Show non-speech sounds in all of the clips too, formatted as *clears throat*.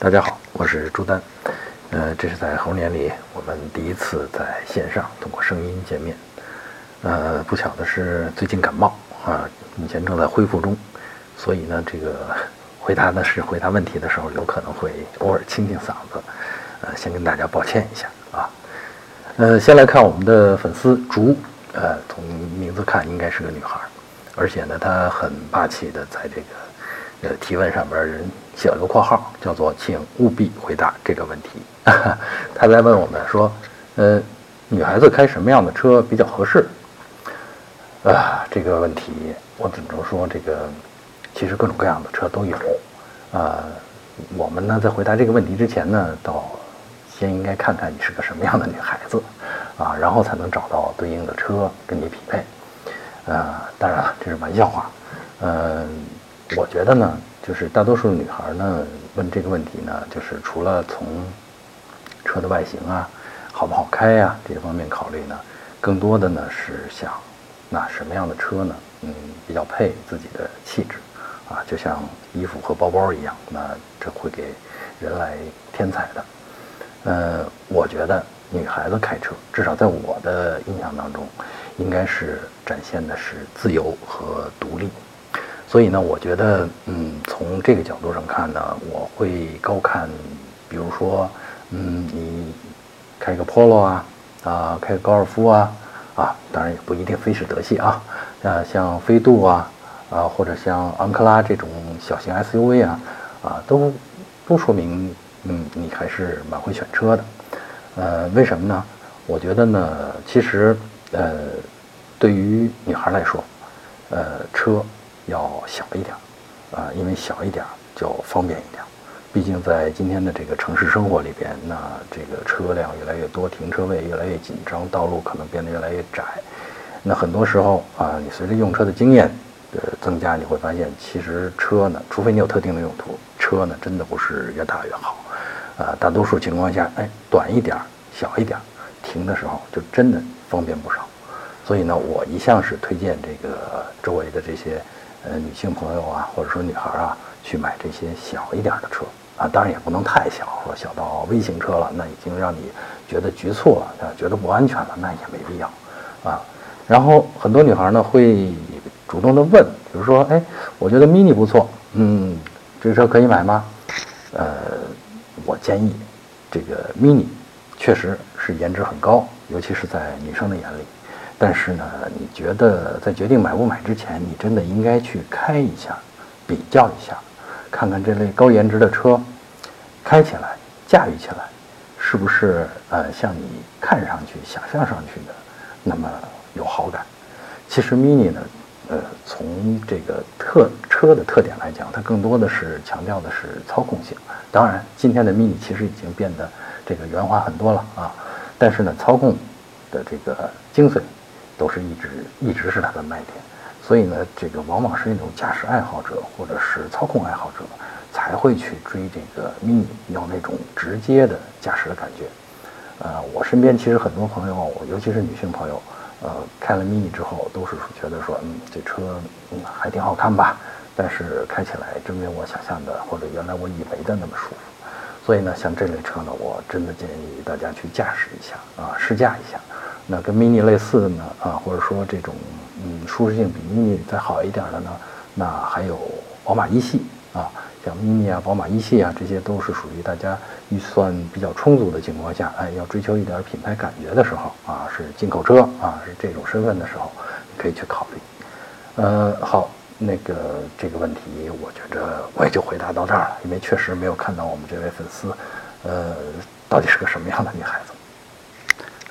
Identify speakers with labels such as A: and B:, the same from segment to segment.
A: 大家好，我是朱丹。呃，这是在猴年里我们第一次在线上通过声音见面。呃，不巧的是最近感冒啊，目前正在恢复中，所以呢，这个回答的是回答问题的时候，有可能会偶尔清清嗓子。呃，先跟大家抱歉一下啊。呃，先来看我们的粉丝竹，呃，从名字看应该是个女孩，而且呢，她很霸气的在这个。呃，提问上边人写了个括号，叫做“请务必回答这个问题”。*laughs* 他在问我们说：“呃，女孩子开什么样的车比较合适？”啊，这个问题我只能说，这个其实各种各样的车都有。啊，我们呢在回答这个问题之前呢，倒先应该看看你是个什么样的女孩子，啊，然后才能找到对应的车跟你匹配。啊，当然了，这是玩笑话。嗯。我觉得呢，就是大多数女孩呢问这个问题呢，就是除了从车的外形啊、好不好开呀这些方面考虑呢，更多的呢是想，那什么样的车呢？嗯，比较配自己的气质，啊，就像衣服和包包一样，那这会给人来添彩的。呃，我觉得女孩子开车，至少在我的印象当中，应该是展现的是自由和独立。所以呢，我觉得，嗯，从这个角度上看呢，我会高看，比如说，嗯，你开个 Polo 啊，啊，开个高尔夫啊，啊，当然也不一定非是德系啊，啊，像飞度啊，啊，或者像昂克拉这种小型 SUV 啊，啊，都都说明，嗯，你还是蛮会选车的，呃，为什么呢？我觉得呢，其实，呃，对于女孩来说，呃，车。要小一点，啊，因为小一点就方便一点。毕竟在今天的这个城市生活里边，那这个车辆越来越多，停车位越来越紧张，道路可能变得越来越窄。那很多时候啊，你随着用车的经验的增加，你会发现，其实车呢，除非你有特定的用途，车呢真的不是越大越好。啊，大多数情况下，哎，短一点、小一点，停的时候就真的方便不少。所以呢，我一向是推荐这个周围的这些。呃，女性朋友啊，或者说女孩啊，去买这些小一点的车啊，当然也不能太小，说小到微型车了，那已经让你觉得局促了，啊，觉得不安全了，那也没必要啊。然后很多女孩呢会主动的问，比如说，哎，我觉得 mini 不错，嗯，这车可以买吗？呃，我建议，这个 mini 确实是颜值很高，尤其是在女生的眼里。但是呢，你觉得在决定买不买之前，你真的应该去开一下，比较一下，看看这类高颜值的车，开起来、驾驭起来，是不是呃像你看上去、想象上去的那么有好感？其实 Mini 呢，呃，从这个特车的特点来讲，它更多的是强调的是操控性。当然，今天的 Mini 其实已经变得这个圆滑很多了啊，但是呢，操控的这个精髓。都是一直一直是它的卖点，所以呢，这个往往是那种驾驶爱好者或者是操控爱好者才会去追这个 mini，要那种直接的驾驶的感觉。呃，我身边其实很多朋友，尤其是女性朋友，呃，开了 mini 之后都是觉得说，嗯，这车嗯还挺好看吧，但是开起来真没我想象的或者原来我以为的那么舒服。所以呢，像这类车呢，我真的建议大家去驾驶一下啊，试驾一下。那跟 mini 类似的呢，啊，或者说这种嗯舒适性比 mini 再好一点的呢，那还有宝马一系啊，像 mini 啊、宝马一系啊，这些都是属于大家预算比较充足的情况下，哎，要追求一点品牌感觉的时候啊，是进口车啊，是这种身份的时候，可以去考虑。呃，好，那个这个问题，我觉着我也就回答到这儿了，因为确实没有看到我们这位粉丝，呃，到底是个什么样的女孩子。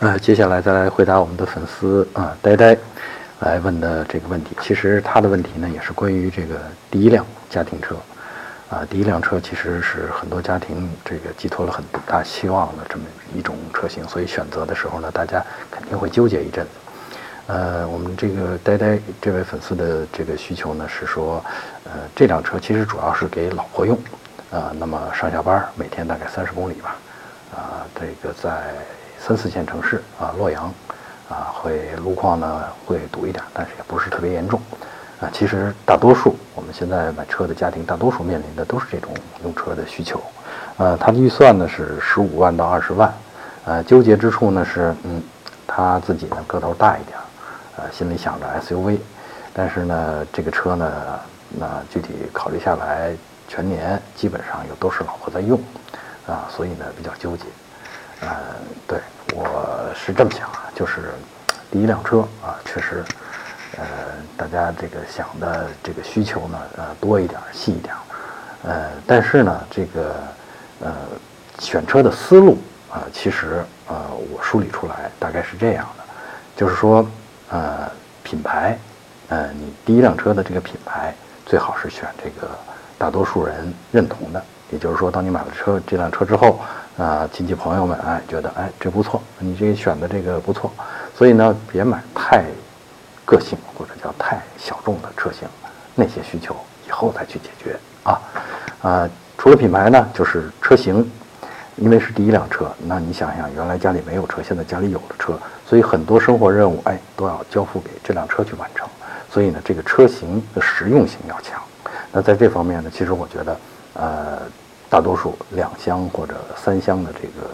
A: 呃，接下来再来回答我们的粉丝啊，呆呆来问的这个问题。其实他的问题呢，也是关于这个第一辆家庭车啊，第一辆车其实是很多家庭这个寄托了很大希望的这么一种车型，所以选择的时候呢，大家肯定会纠结一阵子。呃，我们这个呆呆这位粉丝的这个需求呢，是说，呃，这辆车其实主要是给老婆用啊，那么上下班每天大概三十公里吧，啊，这个在。三四线城市啊，洛阳，啊，会路况呢会堵一点，但是也不是特别严重，啊，其实大多数我们现在买车的家庭，大多数面临的都是这种用车的需求，呃，他的预算呢是十五万到二十万，呃，纠结之处呢是，嗯，他自己呢个头大一点，呃，心里想着 SUV，但是呢，这个车呢，那具体考虑下来，全年基本上又都是老婆在用，啊，所以呢比较纠结，呃，对我是这么想啊，就是第一辆车啊，确实，呃，大家这个想的这个需求呢，呃，多一点，细一点，呃，但是呢，这个。呃，选车的思路啊，其实呃，我梳理出来大概是这样的，就是说，呃，品牌，呃，你第一辆车的这个品牌最好是选这个大多数人认同的，也就是说，当你买了车这辆车之后，啊，亲戚朋友们哎觉得哎这不错，你这选的这个不错，所以呢，别买太个性或者叫太小众的车型，那些需求以后再去解决啊，啊。除了品牌呢，就是车型，因为是第一辆车，那你想想，原来家里没有车，现在家里有了车，所以很多生活任务，哎，都要交付给这辆车去完成。所以呢，这个车型的实用性要强。那在这方面呢，其实我觉得，呃，大多数两厢或者三厢的这个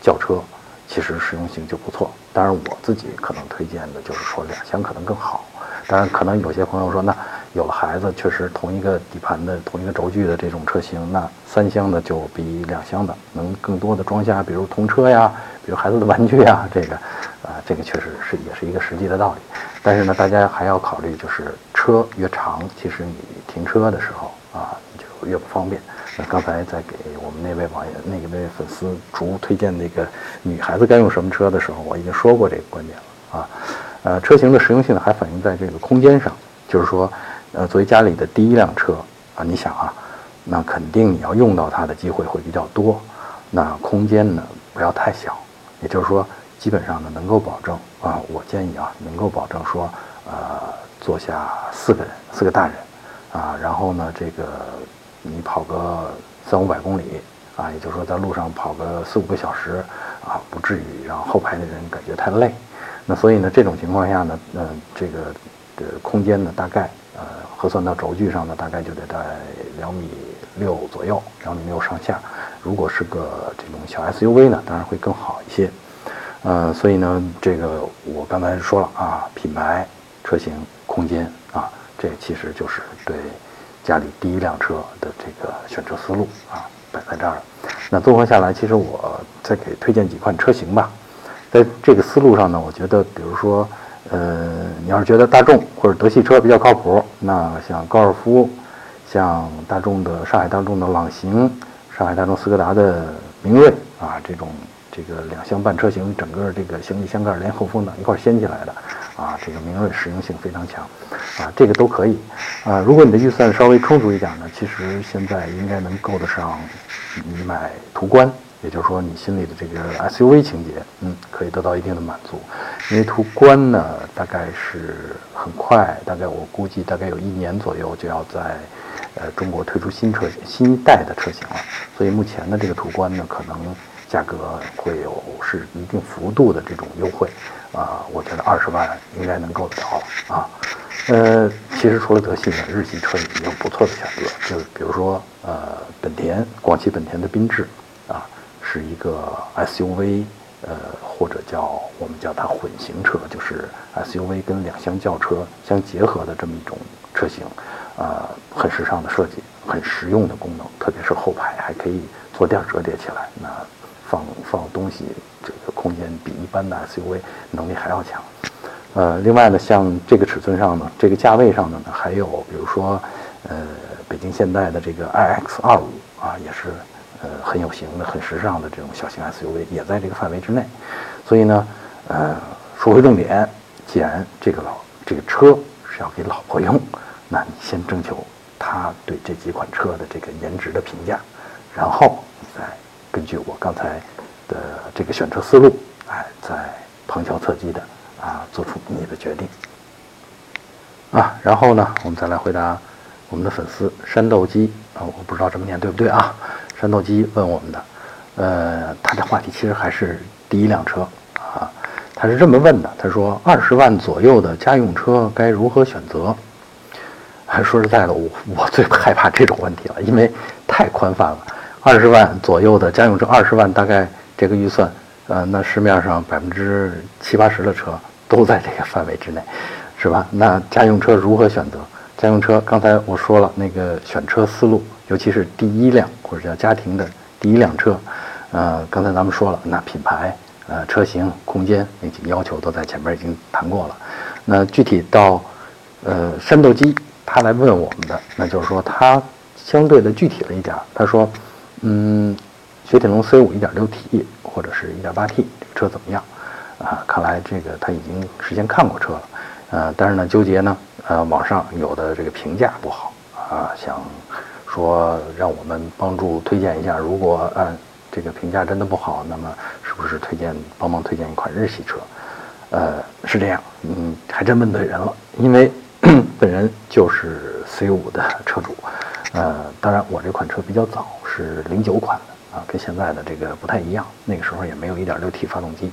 A: 轿车，其实实用性就不错。当然，我自己可能推荐的就是说两厢可能更好。当然，可能有些朋友说那。有了孩子，确实同一个底盘的、同一个轴距的这种车型，那三厢的就比两厢的能更多的装下，比如童车呀，比如孩子的玩具呀，这个，啊，这个确实是也是一个实际的道理。但是呢，大家还要考虑，就是车越长，其实你停车的时候啊，就越不方便。刚才在给我们那位网友、那位粉丝逐推荐那个女孩子该用什么车的时候，我已经说过这个观点了啊。呃，车型的实用性还反映在这个空间上，就是说。呃，作为家里的第一辆车啊，你想啊，那肯定你要用到它的机会会比较多，那空间呢不要太小，也就是说，基本上呢能够保证啊，我建议啊能够保证说，呃，坐下四个人，四个大人，啊，然后呢这个你跑个三五百公里啊，也就是说在路上跑个四五个小时啊，不至于让后排的人感觉太累。那所以呢这种情况下呢，嗯，这个的空间呢大概。呃，核算到轴距上呢，大概就得在两米六左右，两米六上下。如果是个这种小 SUV 呢，当然会更好一些。呃，所以呢，这个我刚才说了啊，品牌、车型、空间啊，这其实就是对家里第一辆车的这个选车思路啊，摆在这儿。那综合下来，其实我再给推荐几款车型吧。在这个思路上呢，我觉得，比如说。呃，你要是觉得大众或者德系车比较靠谱，那像高尔夫，像大众的上海大众的朗行，上海大众斯柯达的明锐啊，这种这个两厢半车型，整个这个行李箱盖连后风挡一块掀起来的啊，这个明锐实用性非常强啊，这个都可以啊。如果你的预算稍微充足一点呢，其实现在应该能够得上你买途观。也就是说，你心里的这个 SUV 情节，嗯，可以得到一定的满足。因为途观呢，大概是很快，大概我估计大概有一年左右就要在呃中国推出新车新一代的车型了。所以目前的这个途观呢，可能价格会有是一定幅度的这种优惠啊。我觉得二十万应该能够得了啊。呃，其实除了德系呢，日系车也有不错的选择，就比如说呃本田，广汽本田的缤智啊。是一个 SUV，呃，或者叫我们叫它混行车，就是 SUV 跟两厢轿车相结合的这么一种车型，呃，很时尚的设计，很实用的功能，特别是后排还可以坐垫折叠起来，那放放东西这个空间比一般的 SUV 能力还要强。呃，另外呢，像这个尺寸上呢，这个价位上呢，还有比如说，呃，北京现代的这个 iX 二五啊，也是。呃，很有型的、很时尚的这种小型 SUV 也在这个范围之内，所以呢，呃，说回重点，既然这个老这个车是要给老婆用，那你先征求他对这几款车的这个颜值的评价，然后你再根据我刚才的这个选车思路，哎，在旁敲侧击的啊，做出你的决定。啊，然后呢，我们再来回答我们的粉丝山豆鸡啊，我不知道这么念对不对啊？山斗机问我们的，呃，他的话题其实还是第一辆车啊，他是这么问的，他说二十万左右的家用车该如何选择？*laughs* 说实在的，我我最害怕这种问题了，因为太宽泛了。二十万左右的家用车，二十万大概这个预算，呃，那市面上百分之七八十的车都在这个范围之内，是吧？那家用车如何选择？家用车刚才我说了，那个选车思路，尤其是第一辆或者叫家庭的第一辆车，呃，刚才咱们说了，那品牌、呃，车型、空间那几个要求都在前面已经谈过了。那具体到呃山斗机，他来问我们的，那就是说他相对的具体了一点，他说，嗯，雪铁龙 C5 1.6T 或者是一点八 T 这个车怎么样？啊，看来这个他已经事先看过车了，呃，但是呢纠结呢。呃，网上有的这个评价不好啊，想说让我们帮助推荐一下。如果按这个评价真的不好，那么是不是推荐帮忙推荐一款日系车？呃，是这样，嗯，还真问对人了，因为 *clears throat* 本人就是 C5 的车主。呃，当然我这款车比较早，是零九款的啊，跟现在的这个不太一样。那个时候也没有 1.6T 发动机。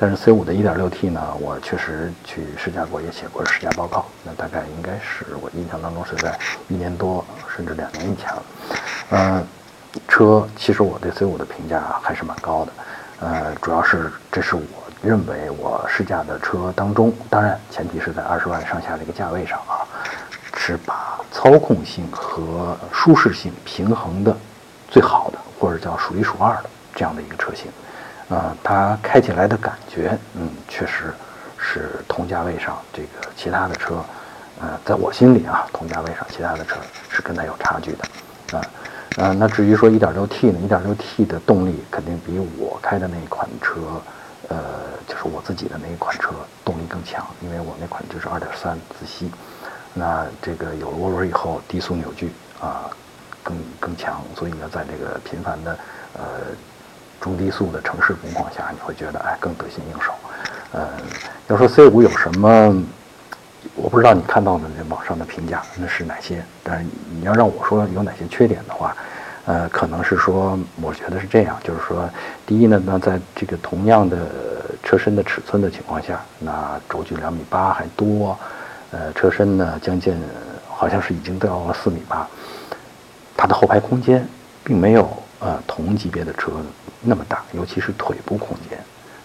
A: 但是 C5 的 1.6T 呢，我确实去试驾过，也写过试驾报告。那大概应该是我印象当中是在一年多甚至两年以前了。呃，车其实我对 C5 的评价还是蛮高的。呃，主要是这是我认为我试驾的车当中，当然前提是在二十万上下这个价位上啊，是把操控性和舒适性平衡的最好的，或者叫数一数二的这样的一个车型。啊，它开起来的感觉，嗯，确实是同价位上这个其他的车，呃，在我心里啊，同价位上其他的车是跟它有差距的，啊，呃，那至于说 1.6T 呢，1.6T 的动力肯定比我开的那一款车，呃，就是我自己的那一款车动力更强，因为我那款就是2.3自吸，那这个有了涡轮以后，低速扭矩啊更更强，所以呢，在这个频繁的呃。中低速的城市工况下，你会觉得哎更得心应手。呃，要说 C 五有什么，我不知道你看到的那网上的评价那是哪些。但是你要让我说有哪些缺点的话，呃，可能是说，我觉得是这样，就是说，第一呢，那在这个同样的车身的尺寸的情况下，那轴距两米八还多，呃，车身呢将近好像是已经到了四米八，它的后排空间并没有呃同级别的车。那么大，尤其是腿部空间，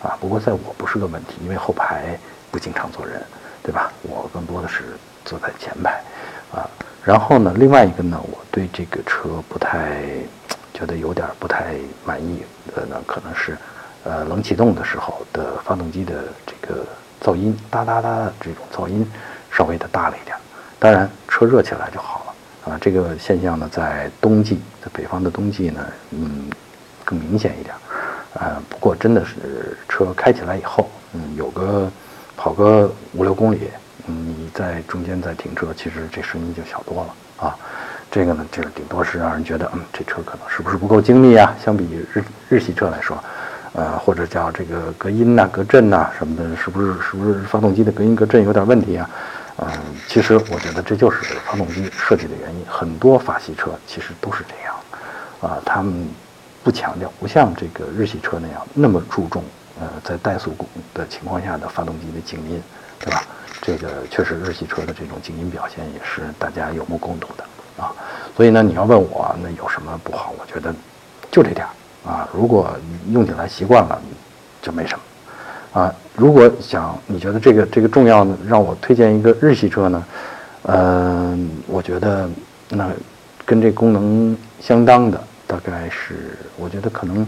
A: 啊，不过在我不是个问题，因为后排不经常坐人，对吧？我更多的是坐在前排，啊，然后呢，另外一个呢，我对这个车不太觉得有点不太满意的呢，可能是，呃，冷启动的时候的发动机的这个噪音，哒哒哒的这种噪音稍微的大了一点。当然，车热起来就好，啊，这个现象呢，在冬季，在北方的冬季呢，嗯。更明显一点，呃，不过真的是车开起来以后，嗯，有个跑个五六公里，嗯，你在中间再停车，其实这声音就小多了啊。这个呢，就是顶多是让人觉得，嗯，这车可能是不是不够精密啊？相比日日系车来说，呃，或者叫这个隔音呐、隔震呐什么的，是不是是不是发动机的隔音隔震有点问题啊？嗯，其实我觉得这就是发动机设计的原因。很多法系车其实都是这样，啊，他们。不强调，不像这个日系车那样那么注重，呃，在怠速的情况下的发动机的静音，对吧？这个确实日系车的这种静音表现也是大家有目共睹的啊。所以呢，你要问我那有什么不好？我觉得就这点儿啊。如果用起来习惯了，就没什么啊。如果想你觉得这个这个重要呢，让我推荐一个日系车呢，嗯，我觉得那跟这功能相当的。大概是，我觉得可能，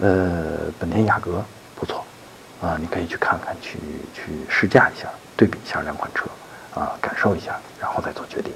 A: 呃，本田雅阁不错，啊，你可以去看看，去去试驾一下，对比一下两款车，啊，感受一下，然后再做决定。